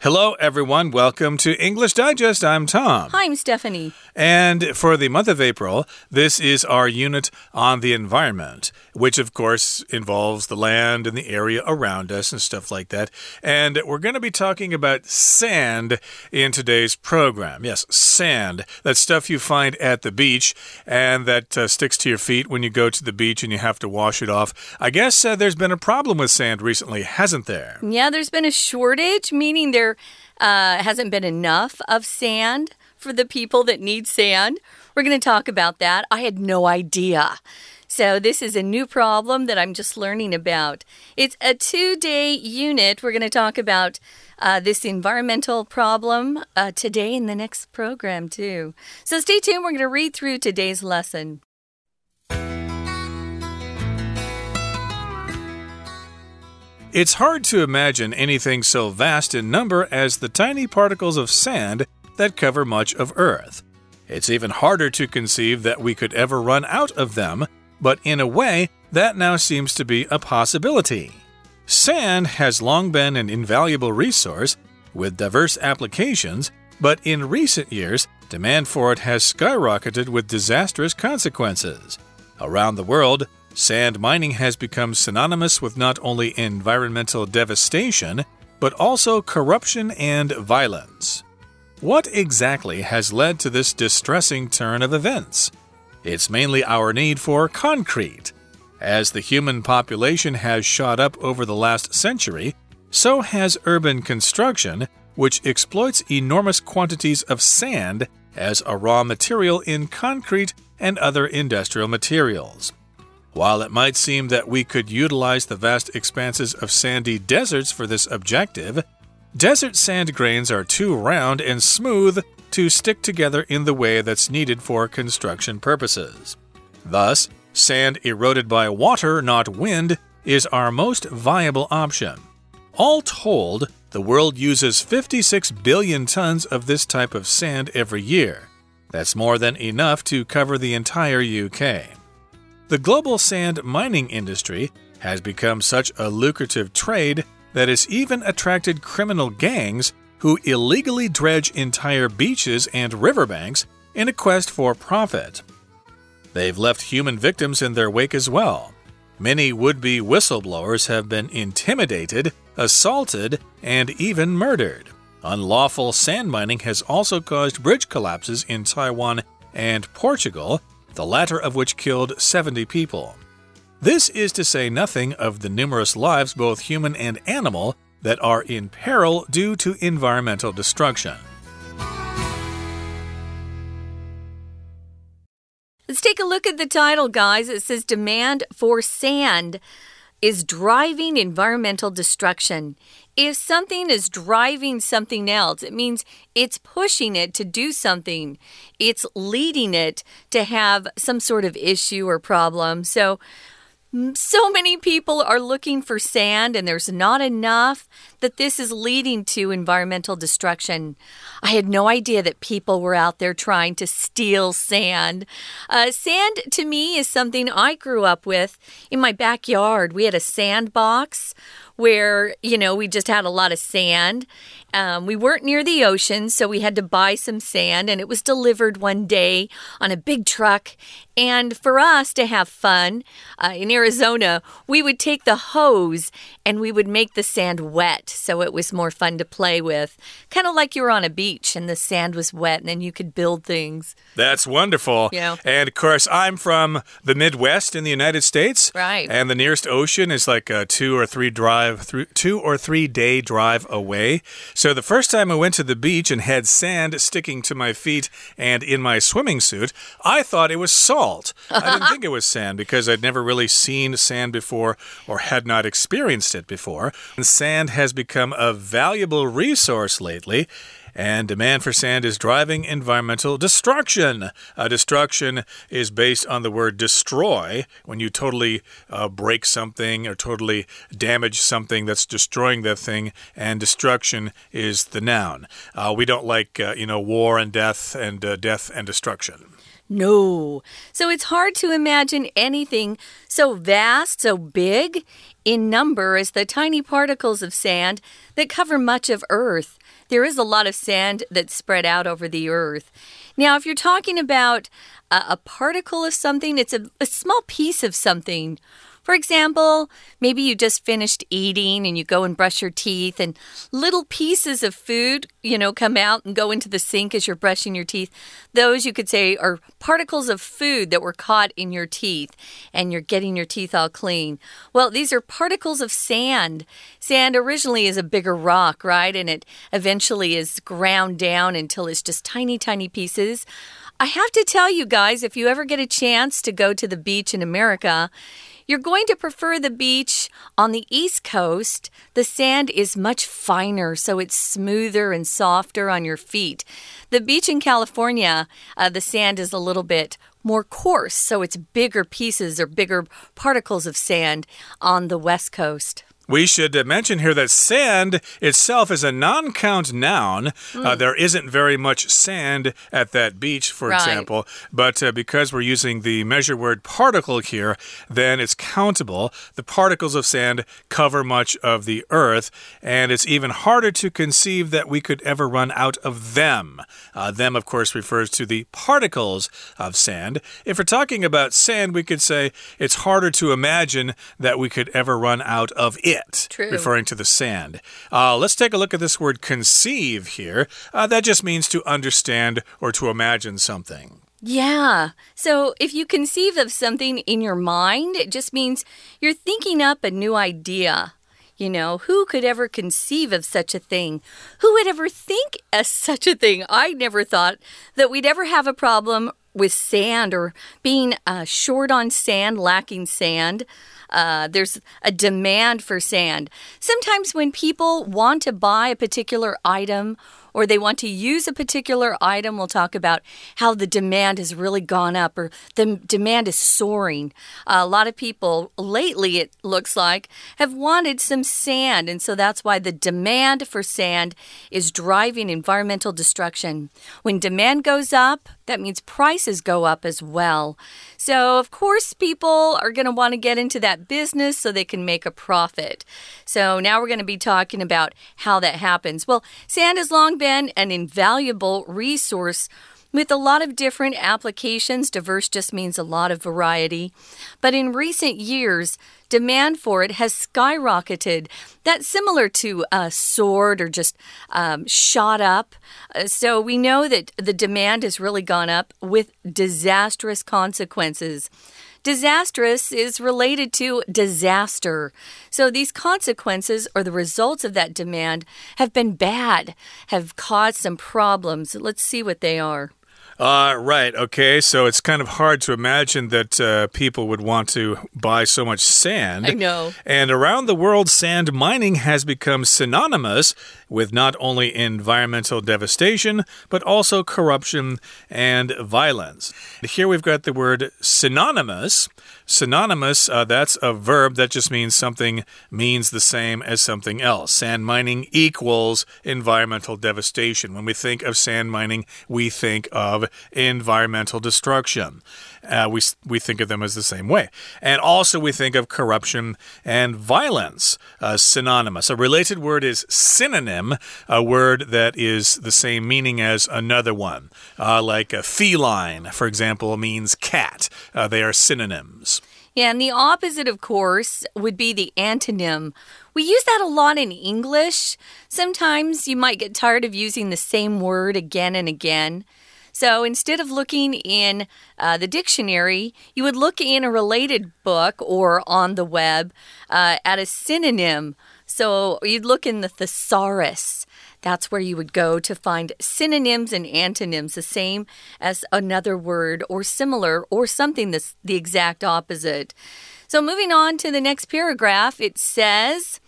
Hello, everyone. Welcome to English Digest. I'm Tom. Hi, I'm Stephanie. And for the month of April, this is our unit on the environment, which of course involves the land and the area around us and stuff like that. And we're going to be talking about sand in today's program. Yes, sand. That stuff you find at the beach and that uh, sticks to your feet when you go to the beach and you have to wash it off. I guess uh, there's been a problem with sand recently, hasn't there? Yeah, there's been a shortage, meaning there uh, hasn't been enough of sand for the people that need sand. We're going to talk about that. I had no idea. So, this is a new problem that I'm just learning about. It's a two day unit. We're going to talk about uh, this environmental problem uh, today in the next program, too. So, stay tuned. We're going to read through today's lesson. It's hard to imagine anything so vast in number as the tiny particles of sand that cover much of Earth. It's even harder to conceive that we could ever run out of them, but in a way, that now seems to be a possibility. Sand has long been an invaluable resource with diverse applications, but in recent years, demand for it has skyrocketed with disastrous consequences. Around the world, Sand mining has become synonymous with not only environmental devastation, but also corruption and violence. What exactly has led to this distressing turn of events? It's mainly our need for concrete. As the human population has shot up over the last century, so has urban construction, which exploits enormous quantities of sand as a raw material in concrete and other industrial materials. While it might seem that we could utilize the vast expanses of sandy deserts for this objective, desert sand grains are too round and smooth to stick together in the way that's needed for construction purposes. Thus, sand eroded by water, not wind, is our most viable option. All told, the world uses 56 billion tons of this type of sand every year. That's more than enough to cover the entire UK. The global sand mining industry has become such a lucrative trade that it's even attracted criminal gangs who illegally dredge entire beaches and riverbanks in a quest for profit. They've left human victims in their wake as well. Many would be whistleblowers have been intimidated, assaulted, and even murdered. Unlawful sand mining has also caused bridge collapses in Taiwan and Portugal the latter of which killed 70 people. This is to say nothing of the numerous lives, both human and animal, that are in peril due to environmental destruction. Let's take a look at the title, guys. It says Demand for Sand is driving environmental destruction. If something is driving something else, it means it's pushing it to do something. It's leading it to have some sort of issue or problem. So, so many people are looking for sand, and there's not enough that this is leading to environmental destruction. I had no idea that people were out there trying to steal sand. Uh, sand, to me, is something I grew up with in my backyard. We had a sandbox where, you know, we just had a lot of sand. Um, we weren't near the ocean, so we had to buy some sand, and it was delivered one day on a big truck. And for us to have fun uh, in Arizona, we would take the hose and we would make the sand wet so it was more fun to play with. Kind of like you were on a beach and the sand was wet and then you could build things. That's wonderful. Yeah. And of course, I'm from the Midwest in the United States. Right. And the nearest ocean is like a two or three drive, two or three day drive away. So the first time I went to the beach and had sand sticking to my feet and in my swimming suit, I thought it was salt. I didn't think it was sand because I'd never really seen sand before or had not experienced it before. And sand has become a valuable resource lately and demand for sand is driving environmental destruction. Uh, destruction is based on the word destroy, when you totally uh, break something or totally damage something that's destroying that thing, and destruction is the noun. Uh, we don't like, uh, you know, war and death and uh, death and destruction. No. So it's hard to imagine anything so vast, so big, in number as the tiny particles of sand that cover much of Earth. There is a lot of sand that's spread out over the Earth. Now, if you're talking about a, a particle of something, it's a, a small piece of something. For example, maybe you just finished eating and you go and brush your teeth, and little pieces of food, you know, come out and go into the sink as you're brushing your teeth. Those you could say are particles of food that were caught in your teeth, and you're getting your teeth all clean. Well, these are particles of sand. Sand originally is a bigger rock, right? And it eventually is ground down until it's just tiny, tiny pieces. I have to tell you guys, if you ever get a chance to go to the beach in America, you're going to prefer the beach on the East Coast. The sand is much finer, so it's smoother and softer on your feet. The beach in California, uh, the sand is a little bit more coarse, so it's bigger pieces or bigger particles of sand on the West Coast. We should mention here that sand itself is a non count noun. Mm. Uh, hmm. there isn't very much sand at that beach, for right. example. But uh, because we're using the measure word particle here, then it's countable. The particles of sand cover much of the earth, and it's even harder to conceive that we could ever run out of them. Uh, them, of course, refers to the particles of sand. If we're talking about sand, we could say it's harder to imagine that we could ever run out of it it, True. referring to the sand. Uh, let's take a look at this word conceive here. Uh, that just means to understand or to imagine something. Yeah. So if you conceive of something in your mind, it just means you're thinking up a new idea. You know, who could ever conceive of such a thing? Who would ever think of such a thing? I never thought that we'd ever have a problem with sand or being uh, short on sand, lacking sand. Uh, there's a demand for sand. Sometimes when people want to buy a particular item or they want to use a particular item, we'll talk about how the demand has really gone up or the demand is soaring. Uh, a lot of people lately, it looks like, have wanted some sand, and so that's why the demand for sand is driving environmental destruction. When demand goes up, that means prices go up as well. So, of course, people are going to want to get into that business so they can make a profit. So, now we're going to be talking about how that happens. Well, sand has long been an invaluable resource with a lot of different applications, diverse just means a lot of variety. But in recent years, demand for it has skyrocketed. That's similar to a soared or just um, shot up. Uh, so we know that the demand has really gone up with disastrous consequences. Disastrous is related to disaster. So these consequences or the results of that demand have been bad, have caused some problems. Let's see what they are. Uh, right. Okay. So it's kind of hard to imagine that uh, people would want to buy so much sand. I know. And around the world, sand mining has become synonymous with not only environmental devastation, but also corruption and violence. Here we've got the word synonymous. Synonymous, uh, that's a verb that just means something means the same as something else. Sand mining equals environmental devastation. When we think of sand mining, we think of environmental destruction. Uh, we, we think of them as the same way. And also, we think of corruption and violence, uh, synonymous. A related word is synonym, a word that is the same meaning as another one. Uh, like a feline, for example, means cat. Uh, they are synonyms. Yeah, and the opposite, of course, would be the antonym. We use that a lot in English. Sometimes you might get tired of using the same word again and again. So instead of looking in uh, the dictionary, you would look in a related book or on the web uh, at a synonym. So you'd look in the thesaurus. That's where you would go to find synonyms and antonyms, the same as another word or similar or something that's the exact opposite. So, moving on to the next paragraph, it says,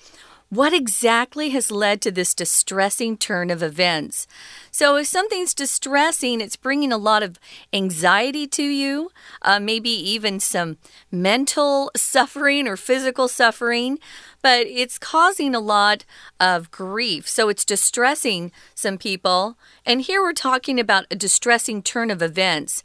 what exactly has led to this distressing turn of events? So, if something's distressing, it's bringing a lot of anxiety to you, uh, maybe even some mental suffering or physical suffering, but it's causing a lot of grief. So, it's distressing some people. And here we're talking about a distressing turn of events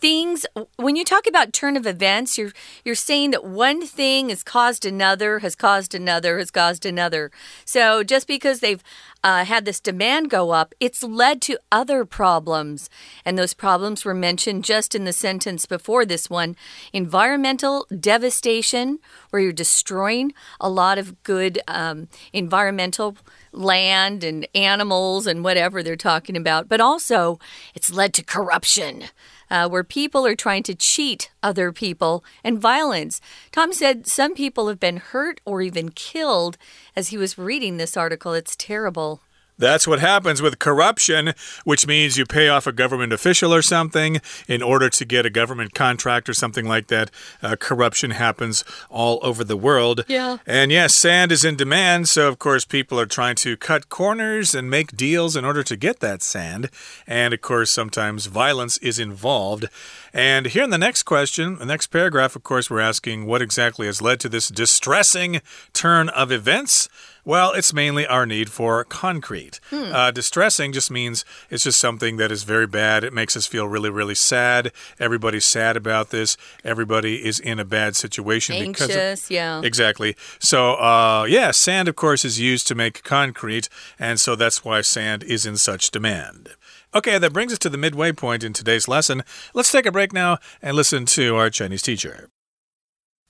things when you talk about turn of events you're you're saying that one thing has caused another has caused another has caused another so just because they've uh, had this demand go up, it's led to other problems. And those problems were mentioned just in the sentence before this one environmental devastation, where you're destroying a lot of good um, environmental land and animals and whatever they're talking about. But also, it's led to corruption uh, where people are trying to cheat other people and violence. Tom said some people have been hurt or even killed as he was reading this article. It's terrible. That's what happens with corruption, which means you pay off a government official or something in order to get a government contract or something like that. Uh, corruption happens all over the world. Yeah. And yes, sand is in demand, so of course people are trying to cut corners and make deals in order to get that sand. And of course, sometimes violence is involved. And here in the next question, the next paragraph, of course, we're asking what exactly has led to this distressing turn of events. Well, it's mainly our need for concrete. Hmm. Uh, distressing just means it's just something that is very bad. It makes us feel really, really sad. Everybody's sad about this. Everybody is in a bad situation Anxious, because of, yeah. Exactly. So, uh, yeah, sand, of course, is used to make concrete, and so that's why sand is in such demand. Okay, that brings us to the midway point in today's lesson. Let's take a break now and listen to our Chinese teacher.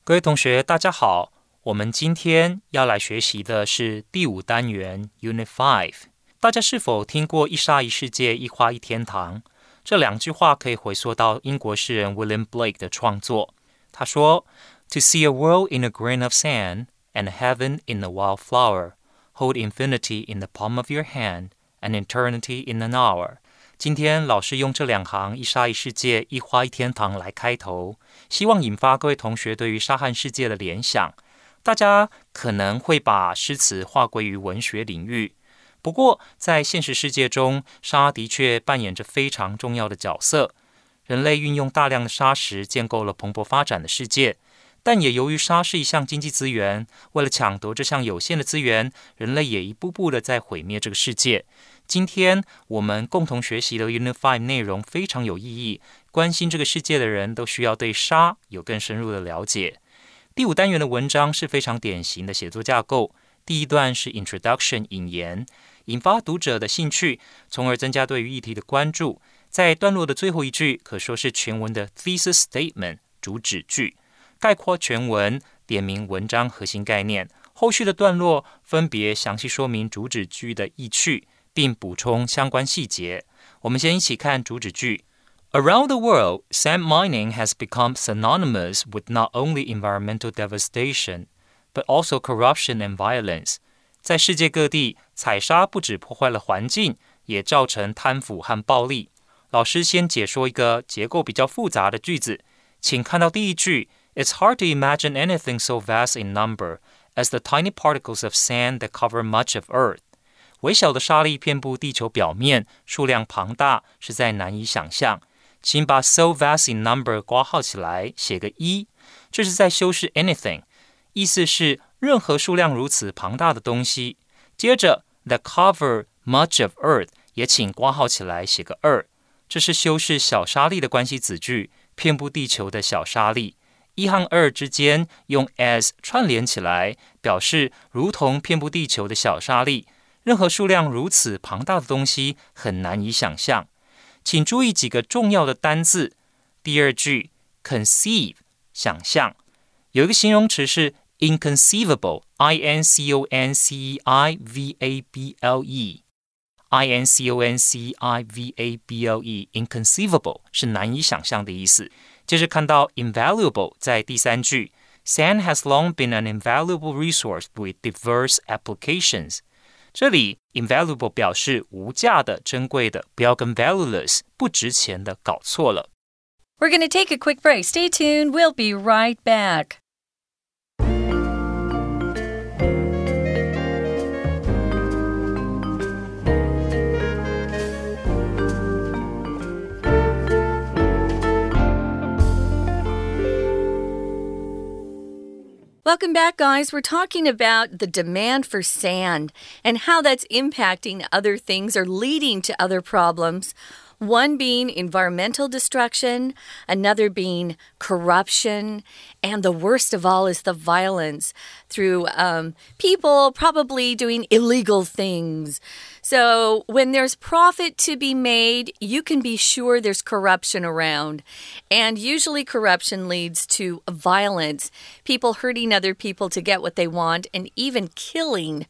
各位同学，大家好。 我们今天要来学习的是第五单元 Unit Five。大家是否听过“一沙一世界，一花一天堂”这两句话？可以回溯到英国诗人 William Blake 的创作。他说：“To see a world in a grain of sand and a heaven in a wildflower, hold infinity in the palm of your hand and eternity in an hour。”今天老师用这两行“一沙一世界，一花一天堂”来开头，希望引发各位同学对于沙汉世界的联想。大家可能会把诗词划归于文学领域，不过在现实世界中，沙的确扮演着非常重要的角色。人类运用大量的沙石建构了蓬勃发展的世界，但也由于沙是一项经济资源，为了抢夺这项有限的资源，人类也一步步的在毁灭这个世界。今天我们共同学习的 Unit Five 内容非常有意义，关心这个世界的人都需要对沙有更深入的了解。第五单元的文章是非常典型的写作架构。第一段是 Introduction 引言，引发读者的兴趣，从而增加对于议题的关注。在段落的最后一句，可说是全文的 thesis statement 主旨句，概括全文，点明文章核心概念。后续的段落分别详细说明主旨句的意趣，并补充相关细节。我们先一起看主旨句。Around the world, sand mining has become synonymous with not only environmental devastation, but also corruption and violence. 在世界各地，采沙不止破坏了环境，也造成贪腐和暴力。老师先解说一个结构比较复杂的句子，请看到第一句：It's hard to imagine anything so vast in number as the tiny particles of sand that cover much of Earth. 微小的沙粒遍布地球表面，数量庞大，实在难以想象。 请把 so vast in number 挂号起来，写个一，这是在修饰 anything，意思是任何数量如此庞大的东西。接着 that cover much of Earth 也请挂号起来，写个二，这是修饰小沙粒的关系子句，遍布地球的小沙粒。一和二之间用 as 串联起来，表示如同遍布地球的小沙粒，任何数量如此庞大的东西很难以想象。请注意几个重要的单字。第二句 conceive 想象，有一个形容词是 inconceivable，i n c o n c e i v a b l e，i n c o n c e i v a b l e，inconceivable 是难以想象的意思。接着看到 invaluable，在第三句，sand has long been an invaluable resource with diverse applications。这里 invaluable 表示无价的、珍贵的，不要跟 valueless 不值钱的搞错了。We're going to take a quick break. Stay tuned. We'll be right back. Welcome back, guys. We're talking about the demand for sand and how that's impacting other things or leading to other problems. One being environmental destruction, another being corruption, and the worst of all is the violence through um, people probably doing illegal things. So, when there's profit to be made, you can be sure there's corruption around. And usually, corruption leads to violence, people hurting other people to get what they want, and even killing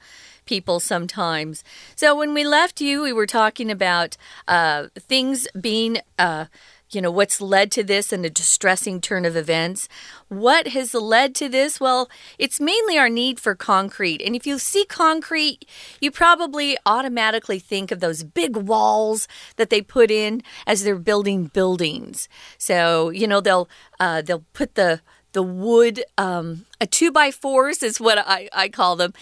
people sometimes. So when we left you, we were talking about uh, things being. Uh, you know, what's led to this and a distressing turn of events. What has led to this? Well, it's mainly our need for concrete. And if you see concrete, you probably automatically think of those big walls that they put in as they're building buildings. So, you know, they'll uh, they'll put the the wood um, a two by fours is what I, I call them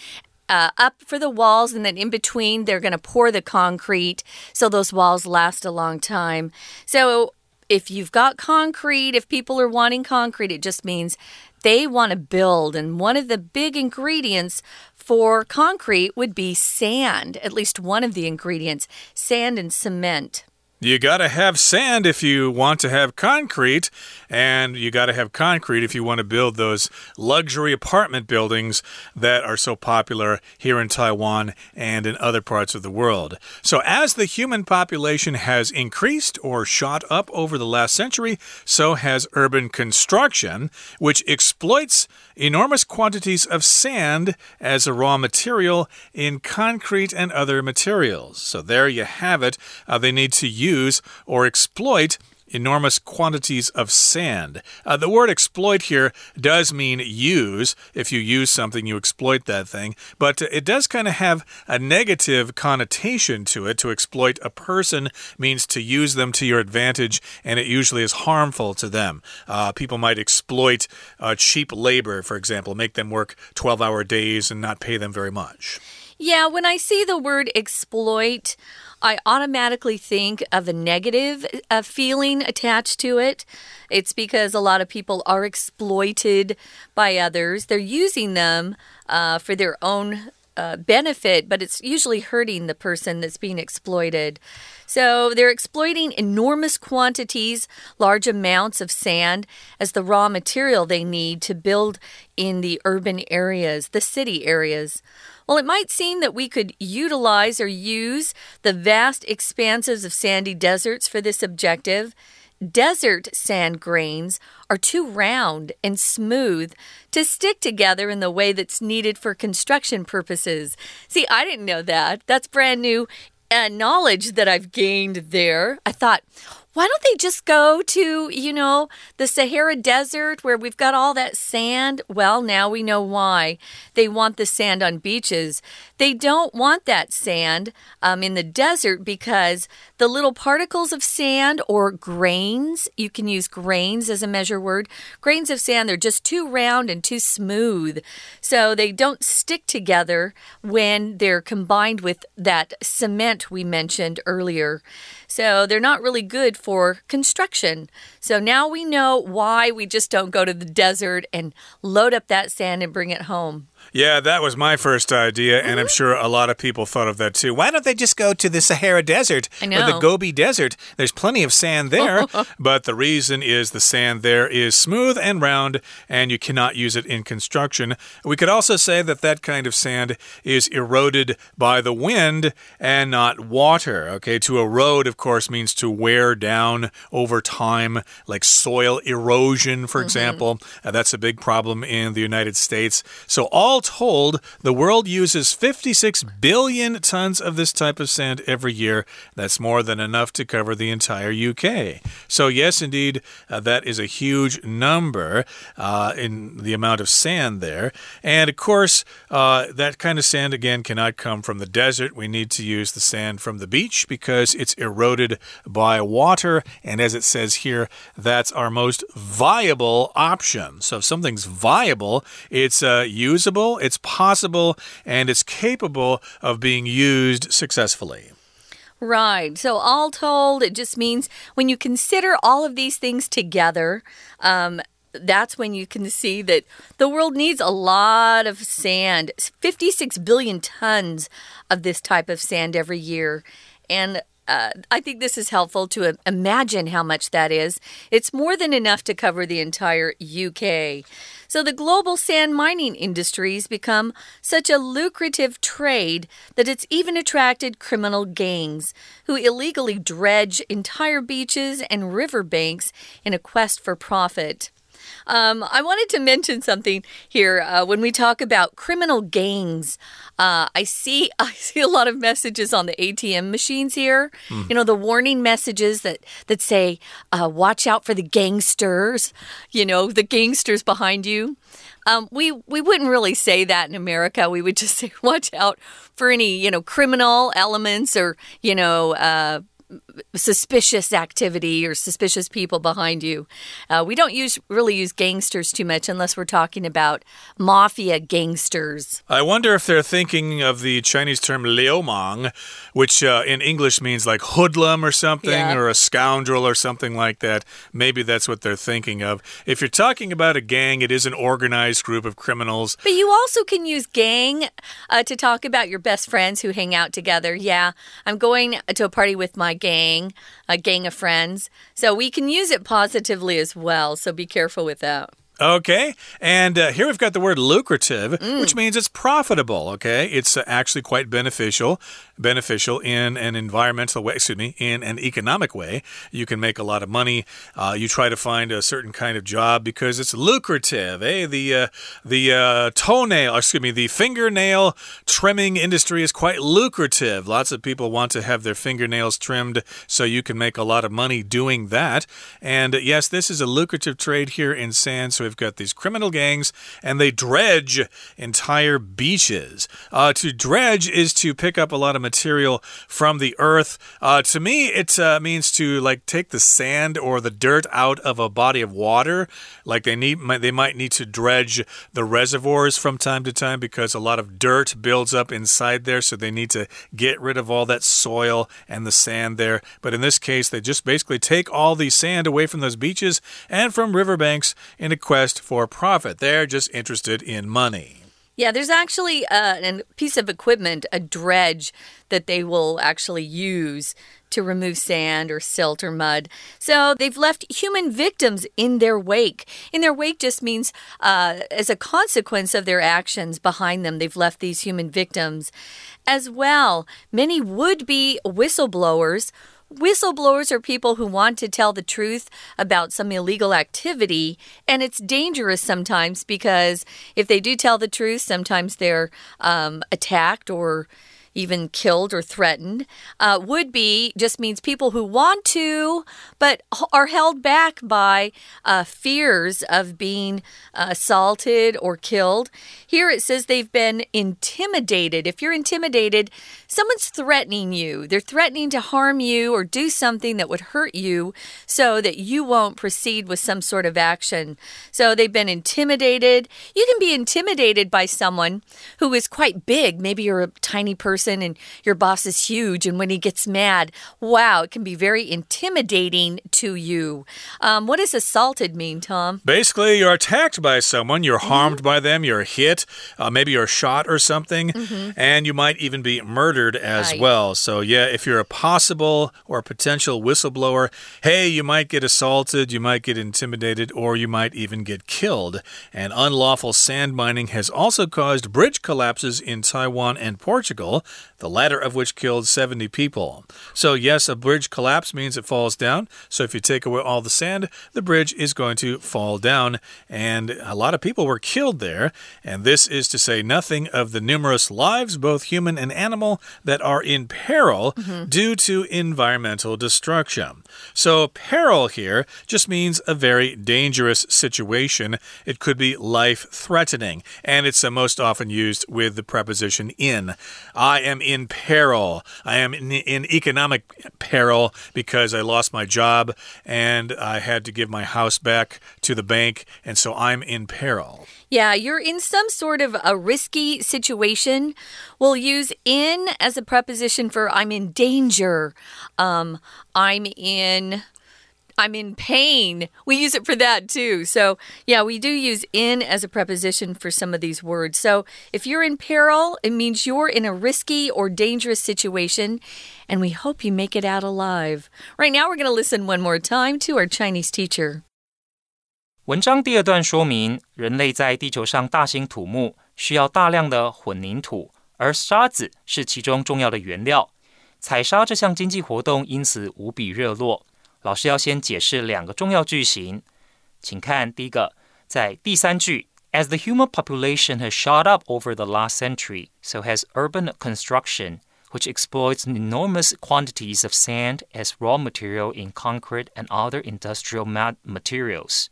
uh, up for the walls, and then in between, they're going to pour the concrete so those walls last a long time. So, if you've got concrete, if people are wanting concrete, it just means they want to build. And one of the big ingredients for concrete would be sand, at least one of the ingredients sand and cement. You got to have sand if you want to have concrete, and you got to have concrete if you want to build those luxury apartment buildings that are so popular here in Taiwan and in other parts of the world. So, as the human population has increased or shot up over the last century, so has urban construction, which exploits enormous quantities of sand as a raw material in concrete and other materials. So, there you have it. Uh, they need to use use or exploit enormous quantities of sand. Uh, the word exploit here does mean use. If you use something, you exploit that thing. But it does kind of have a negative connotation to it. To exploit a person means to use them to your advantage, and it usually is harmful to them. Uh, people might exploit uh, cheap labor, for example, make them work 12 hour days and not pay them very much. Yeah, when I see the word exploit, I automatically think of a negative uh, feeling attached to it. It's because a lot of people are exploited by others. They're using them uh, for their own uh, benefit, but it's usually hurting the person that's being exploited. So they're exploiting enormous quantities, large amounts of sand as the raw material they need to build in the urban areas, the city areas. Well, it might seem that we could utilize or use the vast expanses of sandy deserts for this objective. Desert sand grains are too round and smooth to stick together in the way that's needed for construction purposes. See, I didn't know that. That's brand new uh, knowledge that I've gained there. I thought, why don't they just go to, you know, the Sahara Desert where we've got all that sand? Well, now we know why. They want the sand on beaches. They don't want that sand um, in the desert because the little particles of sand or grains, you can use grains as a measure word, grains of sand, they're just too round and too smooth. So they don't stick together when they're combined with that cement we mentioned earlier. So they're not really good for construction. So now we know why we just don't go to the desert and load up that sand and bring it home. Yeah, that was my first idea, and I'm sure a lot of people thought of that too. Why don't they just go to the Sahara Desert or the Gobi Desert? There's plenty of sand there, but the reason is the sand there is smooth and round, and you cannot use it in construction. We could also say that that kind of sand is eroded by the wind and not water. Okay, to erode, of course, means to wear down over time, like soil erosion, for mm -hmm. example. Uh, that's a big problem in the United States. So all all told, the world uses 56 billion tons of this type of sand every year. That's more than enough to cover the entire UK. So, yes, indeed, uh, that is a huge number uh, in the amount of sand there. And of course, uh, that kind of sand, again, cannot come from the desert. We need to use the sand from the beach because it's eroded by water. And as it says here, that's our most viable option. So, if something's viable, it's uh, it's possible, and it's capable of being used successfully. Right. So, all told, it just means when you consider all of these things together, um, that's when you can see that the world needs a lot of sand 56 billion tons of this type of sand every year. And uh, I think this is helpful to imagine how much that is. It's more than enough to cover the entire UK. So the global sand mining industries become such a lucrative trade that it's even attracted criminal gangs who illegally dredge entire beaches and riverbanks in a quest for profit. Um, I wanted to mention something here uh, when we talk about criminal gangs. Uh, I see I see a lot of messages on the ATM machines here. Mm. You know the warning messages that that say, uh, "Watch out for the gangsters." You know the gangsters behind you. Um, we we wouldn't really say that in America. We would just say, "Watch out for any you know criminal elements or you know." Suspicious activity or suspicious people behind you. Uh, we don't use really use gangsters too much unless we're talking about mafia gangsters. I wonder if they're thinking of the Chinese term liumang, which uh, in English means like hoodlum or something, yeah. or a scoundrel or something like that. Maybe that's what they're thinking of. If you're talking about a gang, it is an organized group of criminals. But you also can use gang uh, to talk about your best friends who hang out together. Yeah, I'm going to a party with my gang, a gang of friends. So we can use it positively as well. So be careful with that. Okay. And uh, here we've got the word lucrative, mm. which means it's profitable. Okay. It's uh, actually quite beneficial, beneficial in an environmental way, excuse me, in an economic way. You can make a lot of money. Uh, you try to find a certain kind of job because it's lucrative. Eh? The, uh, the uh, toenail, excuse me, the fingernail trimming industry is quite lucrative. Lots of people want to have their fingernails trimmed so you can make a lot of money doing that. And uh, yes, this is a lucrative trade here in San. So we've got these criminal gangs, and they dredge entire beaches. Uh, to dredge is to pick up a lot of material from the earth. Uh, to me, it uh, means to like take the sand or the dirt out of a body of water. Like they need, they might need to dredge the reservoirs from time to time because a lot of dirt builds up inside there. So they need to get rid of all that soil and the sand there. But in this case, they just basically take all the sand away from those beaches and from riverbanks in a quest quest for profit. They're just interested in money. Yeah, there's actually uh, a piece of equipment, a dredge, that they will actually use to remove sand or silt or mud. So they've left human victims in their wake. In their wake just means uh, as a consequence of their actions behind them, they've left these human victims. As well, many would be whistleblowers Whistleblowers are people who want to tell the truth about some illegal activity, and it's dangerous sometimes because if they do tell the truth, sometimes they're um, attacked or even killed or threatened. Uh, would be just means people who want to, but are held back by uh, fears of being assaulted or killed. Here it says they've been intimidated. If you're intimidated, someone's threatening you. They're threatening to harm you or do something that would hurt you so that you won't proceed with some sort of action. So they've been intimidated. You can be intimidated by someone who is quite big. Maybe you're a tiny person person and your boss is huge, and when he gets mad, wow, it can be very intimidating to you. Um, what does assaulted mean, Tom? Basically, you're attacked by someone, you're harmed mm -hmm. by them, you're hit, uh, maybe you're shot or something, mm -hmm. and you might even be murdered as right. well. So, yeah, if you're a possible or potential whistleblower, hey, you might get assaulted, you might get intimidated, or you might even get killed. And unlawful sand mining has also caused bridge collapses in Taiwan and Portugal the latter of which killed 70 people. So, yes, a bridge collapse means it falls down. So, if you take away all the sand, the bridge is going to fall down. And a lot of people were killed there. And this is to say nothing of the numerous lives, both human and animal, that are in peril mm -hmm. due to environmental destruction. So, peril here just means a very dangerous situation. It could be life threatening. And it's uh, most often used with the preposition in. I am in peril. I am in, in economic peril because I lost my job and I had to give my house back to the bank, and so I'm in peril. Yeah, you're in some sort of a risky situation. We'll use in as a preposition for I'm in danger. Um, I'm in I'm in pain. We use it for that too. So, yeah, we do use in as a preposition for some of these words. So, if you're in peril, it means you're in a risky or dangerous situation, and we hope you make it out alive. Right now, we're going to listen one more time to our Chinese teacher. 文章第二段说明，人类在地球上大兴土木需要大量的混凝土，而沙子是其中重要的原料。采沙这项经济活动因此无比热络。 老师要先解释两个重要句型，请看第一个，在第三句，As the human population has shot up over the last century, so has urban construction, which exploits enormous quantities of sand as raw material in concrete and other industrial materials。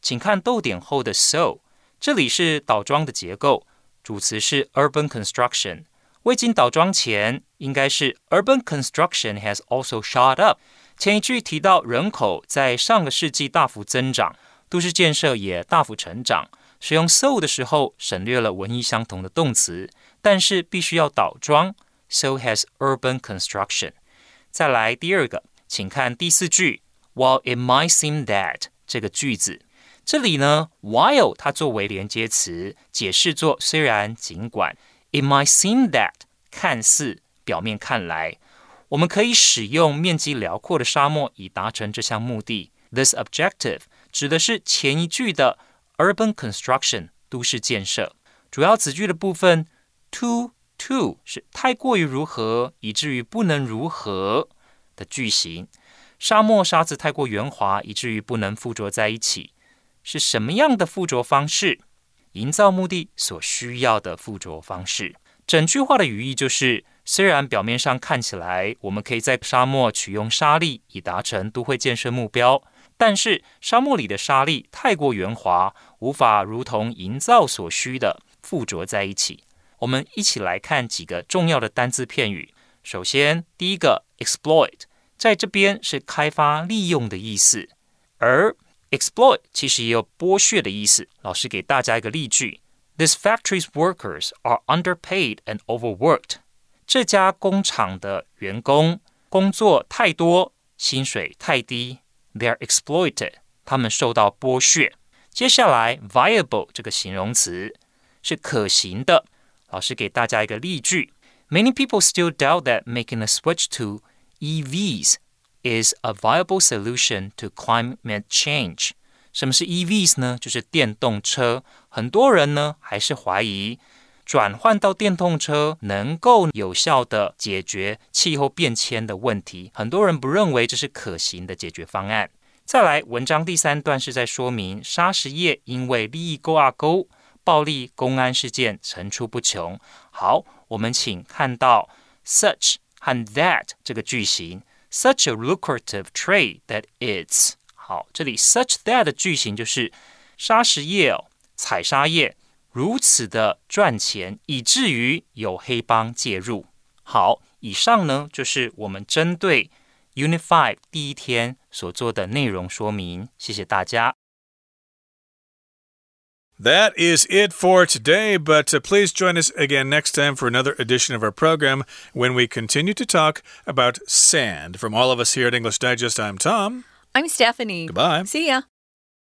请看逗点后的 so，这里是倒装的结构，主词是 urban construction。未经倒装前，应该是 urban construction has also shot up。 前一句提到人口在上个世纪大幅增长，都市建设也大幅成长。使用 so 的时候省略了文意相同的动词，但是必须要倒装，so has urban construction。再来第二个，请看第四句，While it might seem that 这个句子，这里呢，while 它作为连接词，解释作虽然尽管。It might seem that 看似表面看来，我们可以使用面积辽阔的沙漠以达成这项目的。This objective 指的是前一句的 urban construction 都市建设。主要子句的部分 to to 是太过于如何以至于不能如何的句型。沙漠沙子太过圆滑以至于不能附着在一起，是什么样的附着方式？营造目的所需要的附着方式，整句话的语义就是：虽然表面上看起来我们可以在沙漠取用沙粒以达成都会建设目标，但是沙漠里的沙粒太过圆滑，无法如同营造所需的附着在一起。我们一起来看几个重要的单字片语。首先，第一个 exploit，在这边是开发利用的意思，而 Exploit 其实也有剥削的意思。老师给大家一个例句：This factory's workers are underpaid and overworked。这家工厂的员工工作太多，薪水太低，they are exploited。他们受到剥削。接下来，viable 这个形容词是可行的。老师给大家一个例句：Many people still doubt that making a switch to EVs is a viable solution to climate change。什么是 EVs 呢？就是电动车。很多人呢还是怀疑 转换到电动车能够有效的解决气候变迁的问题。很多人不认为这是可行的解决方案。再来，文章第三段是在说明砂石业因为利益挂钩、暴力公安事件层出不穷。好，我们请看到 such 和 that 这个句型。such a lucrative trade that it's 好，这里 such that 的句型就是砂石业，采砂业如此的赚钱，以至于有黑帮介入。好，以上呢就是我们针对 Unit Five 第一天所做的内容说明。谢谢大家。That is it for today, but uh, please join us again next time for another edition of our program when we continue to talk about sand. From all of us here at English Digest, I'm Tom. I'm Stephanie. Goodbye. See ya.